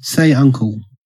Say uncle.